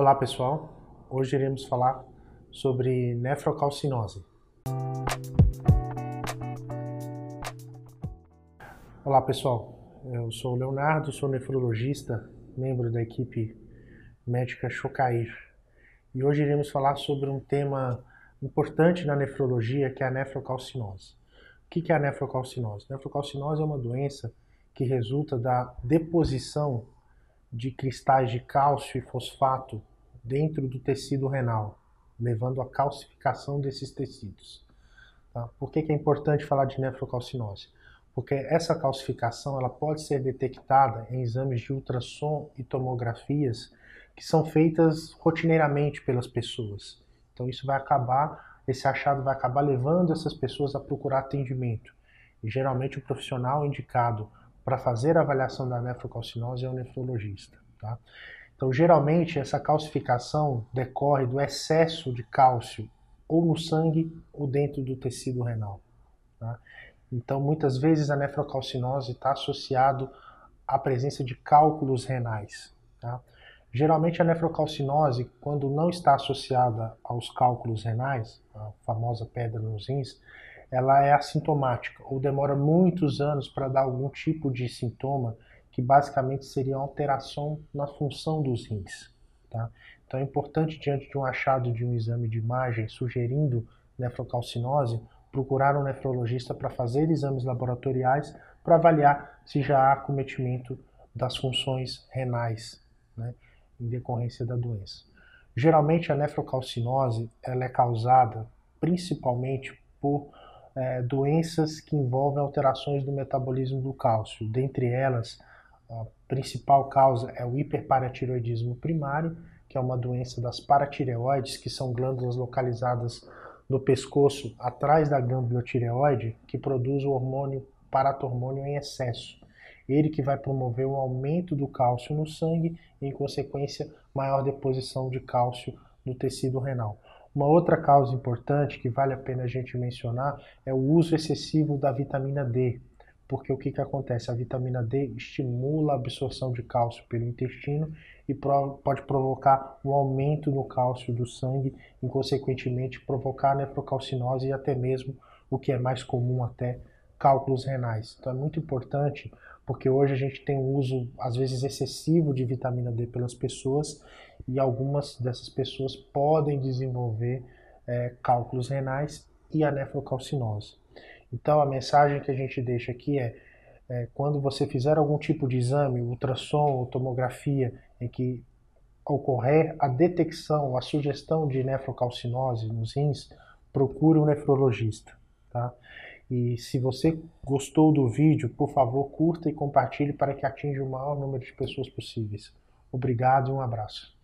Olá pessoal, hoje iremos falar sobre nefrocalcinose. Olá pessoal, eu sou o Leonardo, sou nefrologista, membro da equipe médica Chocair. E hoje iremos falar sobre um tema importante na nefrologia que é a nefrocalcinose. O que é a nefrocalcinose? A nefrocalcinose é uma doença que resulta da deposição de cristais de cálcio e fosfato dentro do tecido renal, levando à calcificação desses tecidos. Tá? Por que, que é importante falar de nefrocalcinose? Porque essa calcificação ela pode ser detectada em exames de ultrassom e tomografias que são feitas rotineiramente pelas pessoas. Então isso vai acabar, esse achado vai acabar levando essas pessoas a procurar atendimento. E geralmente o profissional indicado para fazer a avaliação da nefrocalcinose é o nefrologista. Tá? Então, geralmente, essa calcificação decorre do excesso de cálcio ou no sangue ou dentro do tecido renal. Tá? Então, muitas vezes a nefrocalcinose está associado à presença de cálculos renais. Tá? Geralmente a nefrocalcinose, quando não está associada aos cálculos renais, a famosa pedra nos rins, ela é assintomática ou demora muitos anos para dar algum tipo de sintoma que basicamente seria alteração na função dos rins. Tá? Então é importante, diante de um achado de um exame de imagem sugerindo nefrocalcinose, procurar um nefrologista para fazer exames laboratoriais para avaliar se já há acometimento das funções renais né, em decorrência da doença. Geralmente a nefrocalcinose ela é causada principalmente por é, doenças que envolvem alterações do metabolismo do cálcio. Dentre elas, a principal causa é o hiperparatiroidismo primário, que é uma doença das paratireoides, que são glândulas localizadas no pescoço atrás da glândula tireoide, que produz o hormônio paratormônio em excesso. Ele que vai promover o aumento do cálcio no sangue e, em consequência, maior deposição de cálcio no tecido renal. Uma outra causa importante que vale a pena a gente mencionar é o uso excessivo da vitamina D, porque o que, que acontece? A vitamina D estimula a absorção de cálcio pelo intestino e pode provocar um aumento no cálcio do sangue e, consequentemente, provocar nefrocalcinose e até mesmo, o que é mais comum até, cálculos renais. Então é muito importante porque hoje a gente tem um uso, às vezes, excessivo de vitamina D pelas pessoas e algumas dessas pessoas podem desenvolver é, cálculos renais e a nefrocalcinose. Então a mensagem que a gente deixa aqui é, é quando você fizer algum tipo de exame, ultrassom ou tomografia, em que ocorrer a detecção, a sugestão de nefrocalcinose nos rins, procure um nefrologista. Tá? E se você gostou do vídeo, por favor, curta e compartilhe para que atinja o maior número de pessoas possíveis. Obrigado e um abraço.